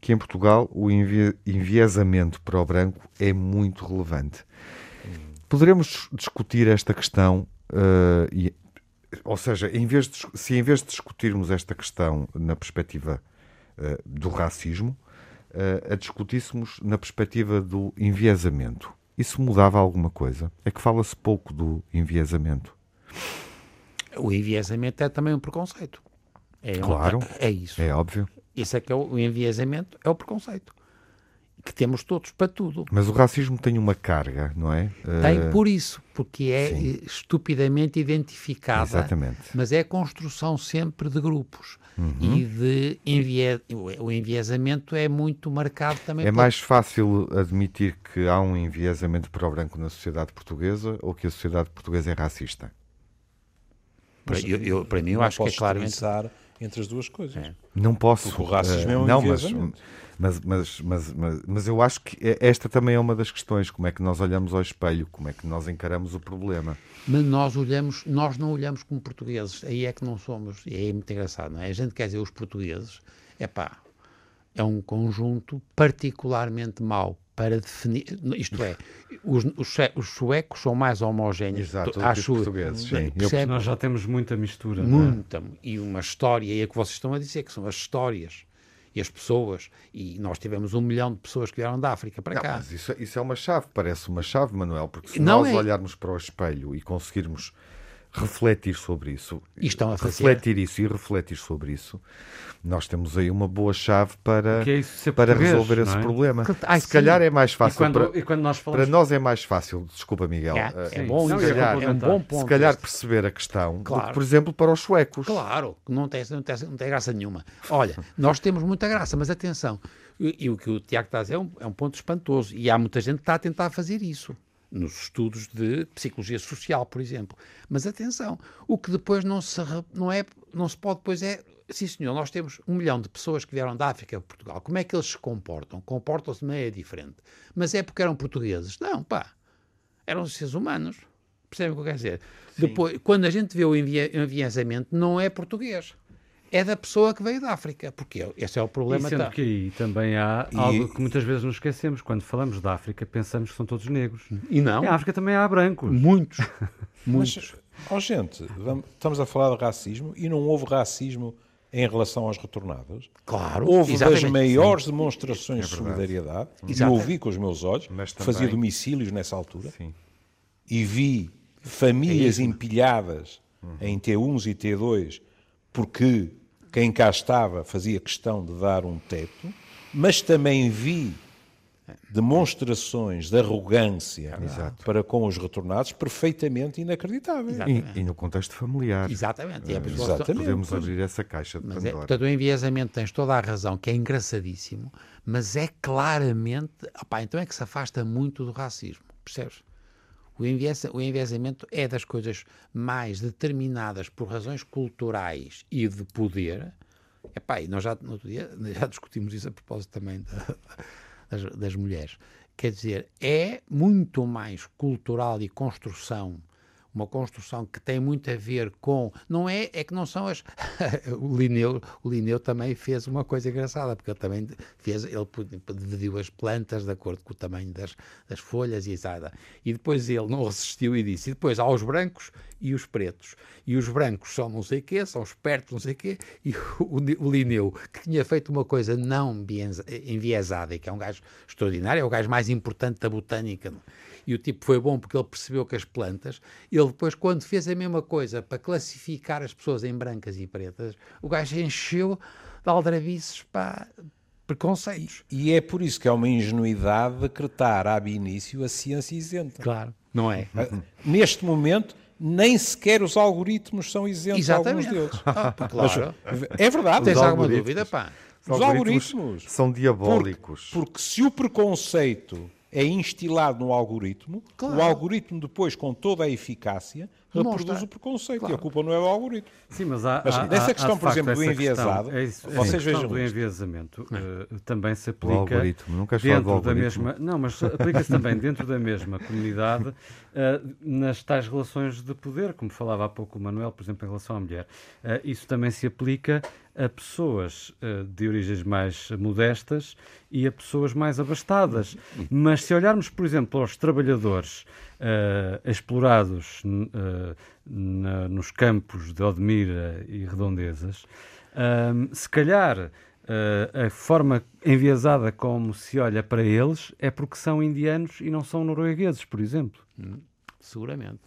Speaker 3: que em Portugal o envie- enviesamento para o branco é muito relevante. Poderemos discutir esta questão, uh, e- ou seja, em de, se em vez de discutirmos esta questão na perspectiva uh, do racismo, a discutíssemos na perspectiva do enviesamento. Isso mudava alguma coisa? É que fala-se pouco do enviesamento.
Speaker 4: O enviesamento é também um preconceito. É
Speaker 3: Claro.
Speaker 4: é isso.
Speaker 3: É óbvio.
Speaker 4: Isso é que é o, o enviesamento, é o preconceito. Que temos todos para tudo.
Speaker 3: Mas o racismo tem uma carga, não é?
Speaker 4: Tem
Speaker 3: Uh,
Speaker 4: por isso, porque é
Speaker 3: sim.
Speaker 4: eh, estupidamente identificada.
Speaker 3: Exatamente.
Speaker 4: Mas é a construção sempre de grupos.
Speaker 3: Uhum.
Speaker 4: E de envie... o enviesamento é muito marcado também
Speaker 3: É
Speaker 4: pela-
Speaker 3: mais fácil admitir que há um enviesamento para o branco na sociedade portuguesa ou que a sociedade portuguesa é racista?
Speaker 4: Para, eu, eu- para mim, eu acho que é
Speaker 7: posso
Speaker 4: claramente.
Speaker 7: utilizar entre as duas coisas.
Speaker 4: É.
Speaker 3: Não posso.
Speaker 7: Porque o racismo
Speaker 3: eh,
Speaker 7: é um
Speaker 3: não, mas, mas, mas, mas, mas, mas eu acho que é- esta também é uma das questões. Como é que nós olhamos ao espelho? Como é que nós encaramos o problema?
Speaker 4: Mas nós olhamos, nós não olhamos como portugueses. Aí é que não somos. E é muito engraçado, não é? A gente quer dizer os portugueses, é pá, é um conjunto particularmente mau. Para definir. Isto é, os, os, os suecos são mais homogéneos.
Speaker 3: Exato, do que os
Speaker 4: acho,
Speaker 3: portugueses, sim. Eu
Speaker 4: percebe?
Speaker 1: Nós já temos muita mistura. não é?
Speaker 4: Muita. E uma história, e é o que vocês estão a dizer, que são as histórias e as pessoas. E nós tivemos um milhão de pessoas que vieram da África para
Speaker 3: Não,
Speaker 4: cá.
Speaker 3: mas isso, isso é uma chave, parece uma chave, Manuel, porque se
Speaker 4: Não
Speaker 3: nós
Speaker 4: é.
Speaker 3: olharmos para o espelho e conseguirmos refletir sobre isso,
Speaker 4: E estão a fazer.
Speaker 3: refletir isso e refletir sobre isso, nós temos aí uma boa chave para,
Speaker 1: é
Speaker 3: para resolver
Speaker 1: não
Speaker 3: esse
Speaker 1: é?
Speaker 3: problema.
Speaker 4: Ai,
Speaker 3: se
Speaker 4: sim.
Speaker 3: calhar é mais
Speaker 1: E
Speaker 3: fácil
Speaker 1: quando,
Speaker 3: para,
Speaker 1: e quando nós
Speaker 3: para
Speaker 1: falamos.
Speaker 3: nós é mais fácil, desculpa Miguel,
Speaker 4: É,
Speaker 3: eh,
Speaker 4: é
Speaker 1: sim.
Speaker 4: bom,
Speaker 1: Não,
Speaker 4: isso
Speaker 1: ia
Speaker 4: é, é um bom ponto.
Speaker 3: se calhar
Speaker 4: este.
Speaker 3: perceber a questão, do que,
Speaker 4: Claro.
Speaker 3: por exemplo, para os suecos.
Speaker 4: Claro, que não tem, não, tem, não tem graça nenhuma. Olha, nós temos muita graça, mas atenção, e, e o que o Tiago está a dizer é um, é um ponto espantoso, e há muita gente que está a tentar fazer isso, nos estudos de psicologia social, por exemplo. Mas atenção, o que depois não se, não é, não se pode, depois é, sim senhor, nós temos um milhão de pessoas que vieram da África a Portugal, como é que eles se comportam? Comportam-se de maneira diferente. Mas é porque eram portugueses? Não, pá, eram seres humanos. Percebem o que eu quero dizer? Depois, quando a gente vê o enviesamento, não é português. É da pessoa que veio da África. Porque esse é o
Speaker 1: E
Speaker 4: problema.
Speaker 1: sendo
Speaker 4: tá.
Speaker 1: que aí também há
Speaker 7: E-
Speaker 1: algo que muitas vezes nos esquecemos. Quando falamos da África, pensamos que são todos negros.
Speaker 4: E não,
Speaker 1: Em África também há brancos.
Speaker 4: muitos.
Speaker 7: Mas, ó gente, vamos- estamos a falar de racismo e não houve racismo em relação aos retornados.
Speaker 4: Claro.
Speaker 7: Houve
Speaker 4: exatamente.
Speaker 7: das maiores demonstrações de solidariedade, e eu vi com os meus olhos,
Speaker 3: Mas
Speaker 7: fazia
Speaker 3: também-
Speaker 7: domicílios nessa altura,
Speaker 3: Sim.
Speaker 7: e vi famílias empilhadas em T1s e T2 porque quem cá estava fazia questão de dar um teto, mas também vi demonstrações de arrogância para com os retornados perfeitamente inacreditáveis.
Speaker 3: E, e no contexto familiar.
Speaker 4: Exatamente. É por isso que
Speaker 7: Exatamente.
Speaker 3: Podemos abrir essa caixa de
Speaker 4: Mas é,
Speaker 3: Pandora.
Speaker 4: portanto, o enviesamento tens toda a razão, que é engraçadíssimo, mas é claramente. Opá, então é que se afasta muito do racismo, percebes? O, enviesa, o enviesamento é das coisas mais determinadas por razões culturais e de poder. Epá, e nós já, no outro dia, já discutimos isso a propósito também da- das, das mulheres. Quer dizer, é muito mais cultural e construção uma construção que tem muito a ver com. Não é, é que não são as. o, Linneu, o Linneu também fez uma coisa engraçada, porque ele também fez. Ele dividiu as plantas de acordo com o tamanho das, das folhas e exada. E depois ele não resistiu e disse: e depois há os brancos e os pretos. E os brancos são não sei quê, são espertos, não sei quê. E o, o Linneu, que tinha feito uma coisa não enviesada, e que é um gajo extraordinário, é o gajo mais importante da botânica. E o tipo foi bom porque ele percebeu que as plantas, ele depois, quando fez a mesma coisa para classificar as pessoas em brancas e pretas, o gajo encheu de aldrabices para preconceitos.
Speaker 7: E é por isso que é uma ingenuidade decretar ab início a ciência isenta.
Speaker 4: Claro. Não é?
Speaker 7: Ah, Neste momento, nem sequer os algoritmos são isentos, alguns
Speaker 4: Exatamente.
Speaker 7: deles.
Speaker 4: Ah, claro.
Speaker 7: É verdade.
Speaker 4: Tens
Speaker 3: Os
Speaker 4: alguma
Speaker 3: algoritmos.
Speaker 4: dúvida, pá?
Speaker 7: Os algoritmos.
Speaker 3: são diabólicos.
Speaker 7: Porque, porque se o preconceito é instilado no algoritmo,
Speaker 4: Claro.
Speaker 7: o algoritmo depois, com toda a eficácia, reproduz
Speaker 4: Mostra.
Speaker 7: o preconceito.
Speaker 4: Claro.
Speaker 7: E a culpa não é do algoritmo.
Speaker 1: Sim, mas há.
Speaker 7: Mas
Speaker 1: há-
Speaker 7: nessa
Speaker 1: há-
Speaker 7: questão,
Speaker 1: há,
Speaker 7: por exemplo, do enviesado,
Speaker 1: é isso,
Speaker 7: vocês
Speaker 1: a questão
Speaker 7: vejam
Speaker 1: do enviesamento eh, também se
Speaker 3: O
Speaker 1: aplica
Speaker 3: algoritmo. Queres falar do
Speaker 1: dentro da
Speaker 3: algoritmo?
Speaker 1: mesma. Não, mas aplica-se também dentro da mesma comunidade eh, nas tais relações de poder, como falava há pouco o Manuel, por exemplo, em relação à mulher. Eh, isso também se aplica a pessoas eh, de origens mais modestas e a pessoas mais abastadas. Mas se olharmos, por exemplo, para os trabalhadores eh, explorados eh, na- nos campos de Odmira e redondezas, ahm, se calhar a forma enviesada como se olha para eles é porque são indianos e não são noruegueses, por exemplo.
Speaker 4: Seguramente.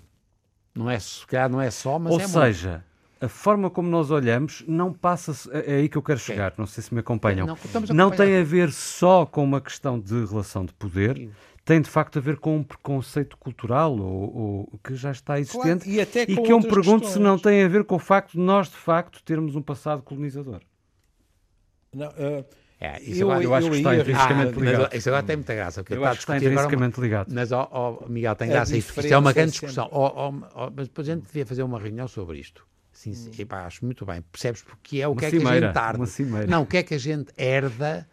Speaker 4: Não é, se calhar não é só, mas
Speaker 1: Ou
Speaker 4: é
Speaker 1: seja, a forma como nós olhamos não passa. É é aí que eu quero chegar, não sei se me acompanham.
Speaker 4: Não,
Speaker 1: tem a ver só com uma questão de relação de poder, tem de facto a ver com um preconceito cultural ou, ou que já está existente
Speaker 7: e até com
Speaker 1: que eu me pergunto se não
Speaker 7: questões.
Speaker 1: tem a ver com o facto de nós de facto termos um passado colonizador.
Speaker 7: Não, ah,
Speaker 4: É, isso
Speaker 7: eu,
Speaker 4: agora-
Speaker 1: eu acho que está
Speaker 7: ia
Speaker 1: intrinsecamente
Speaker 4: Ah,
Speaker 1: ligado.
Speaker 4: mas isso agora tem muita graça. Porque
Speaker 1: Eu acho que está
Speaker 4: uma-
Speaker 1: intrinsecamente ligado.
Speaker 4: Mas, ó, ó, Miguel, tem graça. Isto, isto é uma
Speaker 7: é
Speaker 4: grande discussão. Ó, mas depois a gente devia fazer uma reunião sobre isto. Sim, sim. Epá, acho muito bem. Percebes porque é o
Speaker 1: Uma
Speaker 4: que é que a gente tarda. Não, o que é que a gente herda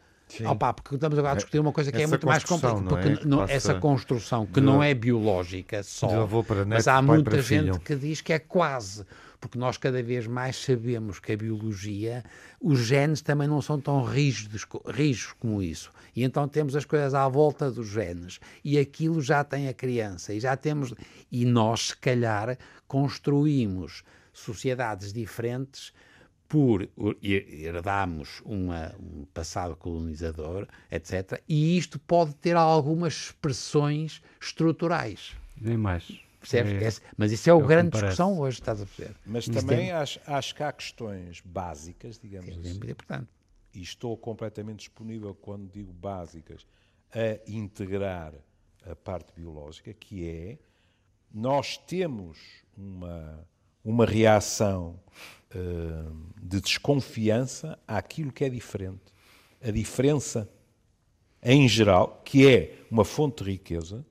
Speaker 4: Opa, porque estamos agora a discutir uma coisa que é
Speaker 3: Essa
Speaker 4: muito mais complexa.
Speaker 3: não é?
Speaker 4: Porque
Speaker 3: Que
Speaker 4: não- essa construção que
Speaker 3: de-
Speaker 4: não é biológica só,
Speaker 3: para
Speaker 4: mas
Speaker 3: neto,
Speaker 4: há muita
Speaker 3: para
Speaker 4: gente
Speaker 3: filho.
Speaker 4: que diz que é quase. Porque nós cada vez mais sabemos que a biologia, os genes também não são tão rígidos, rígidos como isso. E então temos as coisas à volta dos genes. E aquilo já tem a criança. E já temos. E nós, se calhar, construímos sociedades diferentes por her- herdamos uma- um passado colonizador, etc. E isto pode ter algumas expressões estruturais.
Speaker 1: Nem mais.
Speaker 4: Percebes?
Speaker 1: É-
Speaker 4: Esse- mas isso é o
Speaker 1: é o que
Speaker 4: grande discussão hoje, estás a perceber?
Speaker 7: Mas
Speaker 4: Isso
Speaker 7: também
Speaker 4: tem-
Speaker 7: acho, acho que há questões básicas, digamos
Speaker 4: é
Speaker 7: assim,
Speaker 4: importante.
Speaker 7: e estou completamente disponível quando digo básicas a integrar a parte biológica, que é nós temos uma, uma reação eh, de desconfiança àquilo que é diferente. A diferença, em geral, que é uma fonte de riqueza,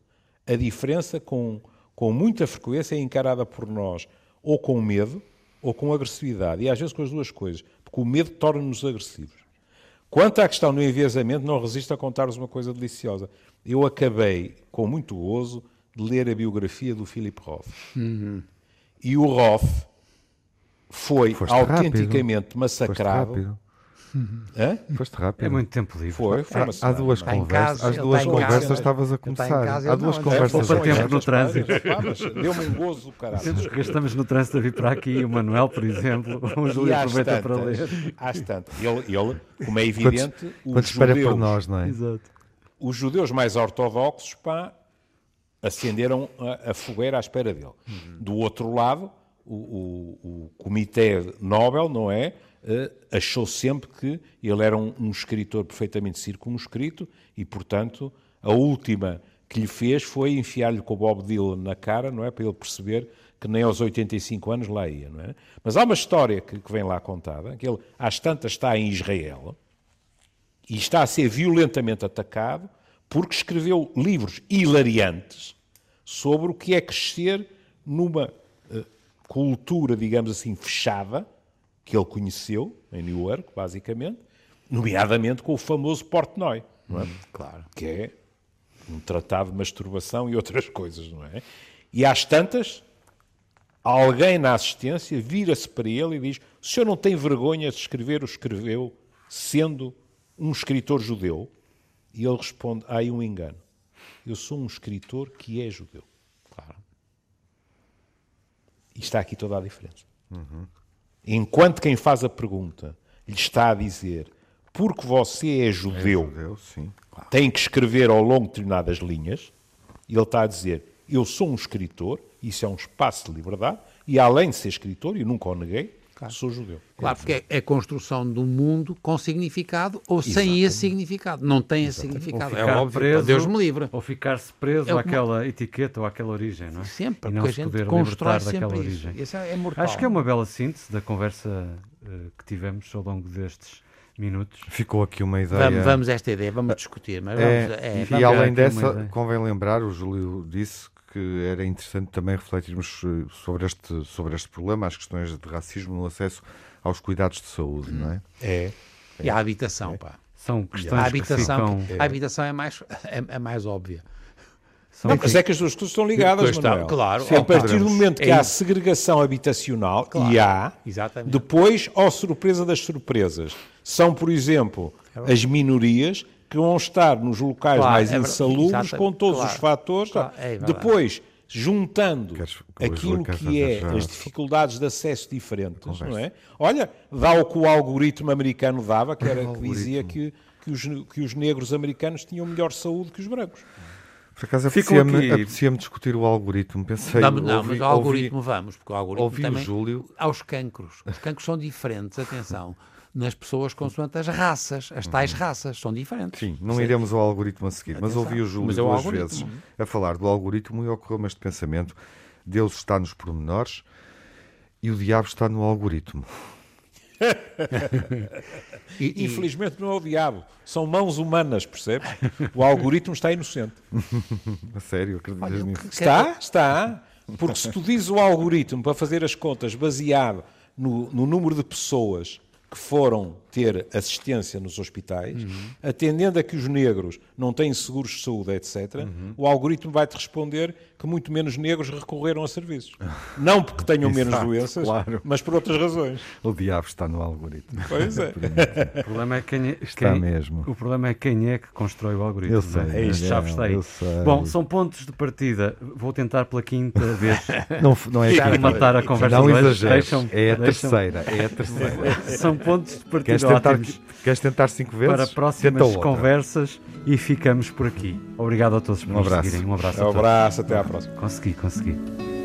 Speaker 7: a diferença com, com muita frequência é encarada por nós ou com medo ou com agressividade. E às vezes com as duas coisas, porque o medo torna-nos agressivos. Quanto à questão do enviesamento, não resisto a contar-vos uma coisa deliciosa. Eu acabei, com muito gozo, de ler a biografia do Philip Roth. E o Roth foi
Speaker 3: Foste
Speaker 7: autenticamente
Speaker 3: rápido. Foste
Speaker 7: massacrado.
Speaker 3: rápido.
Speaker 7: Hã?
Speaker 3: Foste rápido.
Speaker 1: É muito tempo livre.
Speaker 7: Foi, foi uma
Speaker 3: Há duas
Speaker 7: não é?
Speaker 3: Conversas.
Speaker 4: casa,
Speaker 3: Às duas conversas estavas a começar.
Speaker 4: casa,
Speaker 3: Há duas
Speaker 4: não,
Speaker 3: conversas.
Speaker 1: poupa
Speaker 3: a
Speaker 1: tempo no trânsito.
Speaker 7: Deu-me um gozo do caralho.
Speaker 1: Gastamos no trânsito a vir para aqui, o Manuel, por exemplo, o Júlio aproveita para ler.
Speaker 7: tantas, às tantas. Ele, ele, como é evidente,
Speaker 3: Quando
Speaker 7: os
Speaker 3: espera por
Speaker 7: judeus,
Speaker 3: nós, não é?
Speaker 1: Exato.
Speaker 7: os judeus mais ortodoxos pá, acenderam a, a fogueira à espera dele. Do outro lado, o, o- o Comitê Nobel, não é? Eh, achou sempre que ele era um, um escritor perfeitamente circunscrito e, portanto, a última que lhe fez foi enfiar-lhe com o Bob Dylan na cara, não é? Para ele perceber que nem aos 85 anos lá ia, não é? Mas há uma história que, que vem lá contada, que ele às tantas está em Israel, e está a ser violentamente atacado porque escreveu livros hilariantes sobre o que é crescer numa eh, cultura, digamos assim, fechada, que ele conheceu em Newark, basicamente, nomeadamente com o famoso Portnoy, não é?
Speaker 4: Claro.
Speaker 7: que é um tratado de masturbação e outras coisas, não é? E às tantas, alguém na assistência vira-se para ele e diz: o senhor não tem vergonha de escrever o escreveu sendo um escritor judeu? E ele responde: há aí um engano. Eu sou um escritor que é judeu. Claro. E está aqui toda a diferença. Enquanto quem faz a pergunta lhe está a dizer porque você é judeu,
Speaker 3: Judeu, sim.
Speaker 7: tem que escrever ao longo de determinadas linhas, ele está a dizer: Eu sou um escritor, isso é um espaço de liberdade, e além de ser escritor, e nunca o neguei, sou judeu.
Speaker 4: Claro, porque é a construção do mundo com significado ou sem esse significado. Não tem esse significado. É
Speaker 1: ficar
Speaker 4: óbvio.
Speaker 1: preso,
Speaker 4: Deus me livre.
Speaker 1: Ou ficar-se preso
Speaker 4: É que-
Speaker 1: àquela etiqueta ou àquela origem, não é?
Speaker 4: Sempre,
Speaker 1: e não
Speaker 4: porque a
Speaker 1: se
Speaker 4: gente
Speaker 1: poder
Speaker 4: constrói
Speaker 1: libertar daquela
Speaker 4: sempre isso.
Speaker 1: origem.
Speaker 4: Isso é, é mortal.
Speaker 1: Acho que é uma bela síntese da conversa eh, que tivemos ao longo destes minutos.
Speaker 3: Ficou aqui uma ideia.
Speaker 4: Vamos, vamos a esta ideia, vamos discutir. Mas vamos,
Speaker 3: É,
Speaker 4: é,
Speaker 3: e
Speaker 1: vamos
Speaker 3: além
Speaker 1: aqui uma
Speaker 3: dessa, convém lembrar, o Júlio disse que era interessante também refletirmos eh, sobre este, sobre este problema, as questões de racismo no acesso aos cuidados de saúde, não é?
Speaker 7: É.
Speaker 4: E a habitação, pá.
Speaker 1: São
Speaker 4: A
Speaker 1: questões que
Speaker 4: habitação,
Speaker 1: ficam...
Speaker 4: a habitação é mais, é, é mais óbvia.
Speaker 1: São
Speaker 7: Não, mas é que as duas coisas estão ligadas,
Speaker 4: Pois está,
Speaker 7: Manuel.
Speaker 4: claro.
Speaker 7: A partir do momento que
Speaker 4: É
Speaker 7: há segregação habitacional, e há,
Speaker 4: Exatamente.
Speaker 7: depois, ó surpresa das surpresas, são, por exemplo, as minorias que vão estar nos locais
Speaker 4: Claro,
Speaker 7: mais
Speaker 4: é
Speaker 7: insalubres com todos
Speaker 4: Claro.
Speaker 7: os fatores.
Speaker 4: Claro, é
Speaker 7: depois, juntando
Speaker 3: Queres- que o
Speaker 7: aquilo que é
Speaker 3: já-
Speaker 7: as dificuldades de acesso diferentes, não é? Olha, dá o que o algoritmo americano dava, que era que dizia que, que, os, que os negros americanos tinham melhor saúde que os brancos.
Speaker 3: Por acaso apetecia-me apetecia-me discutir o algoritmo. Pensei,
Speaker 4: Não, não,
Speaker 3: ouvi-
Speaker 4: mas o
Speaker 3: ouvi-
Speaker 4: algoritmo vamos, porque o algoritmo
Speaker 3: ouvi o
Speaker 4: também...
Speaker 3: Júlio.
Speaker 4: Aos cancros. Os cancros são diferentes, atenção, nas pessoas consoante as raças. As tais raças são diferentes.
Speaker 3: Sim, não iremos ao algoritmo a seguir, mas
Speaker 4: Atenção.
Speaker 3: ouvi o Júlio
Speaker 4: Mas é o
Speaker 3: duas
Speaker 4: algoritmo.
Speaker 3: vezes a falar do algoritmo e ocorreu-me este pensamento: Deus está nos pormenores e o diabo está no algoritmo.
Speaker 4: E, e-
Speaker 7: Infelizmente não é o diabo, são mãos humanas, percebes? O algoritmo está inocente.
Speaker 3: A sério, acreditas
Speaker 4: Olha,
Speaker 3: nisso?
Speaker 4: que-
Speaker 7: Está, está. Porque se tu dizes o algoritmo para fazer as contas baseado no, no número de pessoas que foram ter assistência nos hospitais,
Speaker 3: Uhum.
Speaker 7: atendendo a que os negros não têm seguros de saúde, etc.,
Speaker 3: Uhum.
Speaker 7: o algoritmo vai-te responder que muito menos negros recorreram a serviços. Não porque tenham menos
Speaker 3: Exato,
Speaker 7: doenças,
Speaker 3: claro.
Speaker 7: mas por outras razões.
Speaker 3: O diabo está no algoritmo.
Speaker 7: Pois é.
Speaker 1: O problema é quem é,
Speaker 3: Está
Speaker 1: quem-
Speaker 3: mesmo.
Speaker 1: O problema é quem é que constrói o algoritmo.
Speaker 3: Eu sei,
Speaker 1: não é? Este
Speaker 3: é,
Speaker 1: chave está aí.
Speaker 3: eu sei.
Speaker 1: Bom, são pontos de partida. Vou tentar pela quinta vez
Speaker 3: Não, não é
Speaker 1: matar a conversa
Speaker 3: Não exageres. É a terceira. É a terceira.
Speaker 1: São pontos de partida
Speaker 3: tentar, queres tentar cinco vezes?
Speaker 1: para próximas conversas e ficamos por aqui. Obrigado a todos por
Speaker 3: Um
Speaker 1: nos
Speaker 3: abraço.
Speaker 1: seguirem. Um abraço
Speaker 7: Um
Speaker 1: a todos.
Speaker 7: abraço, até à próxima.
Speaker 1: Consegui, consegui.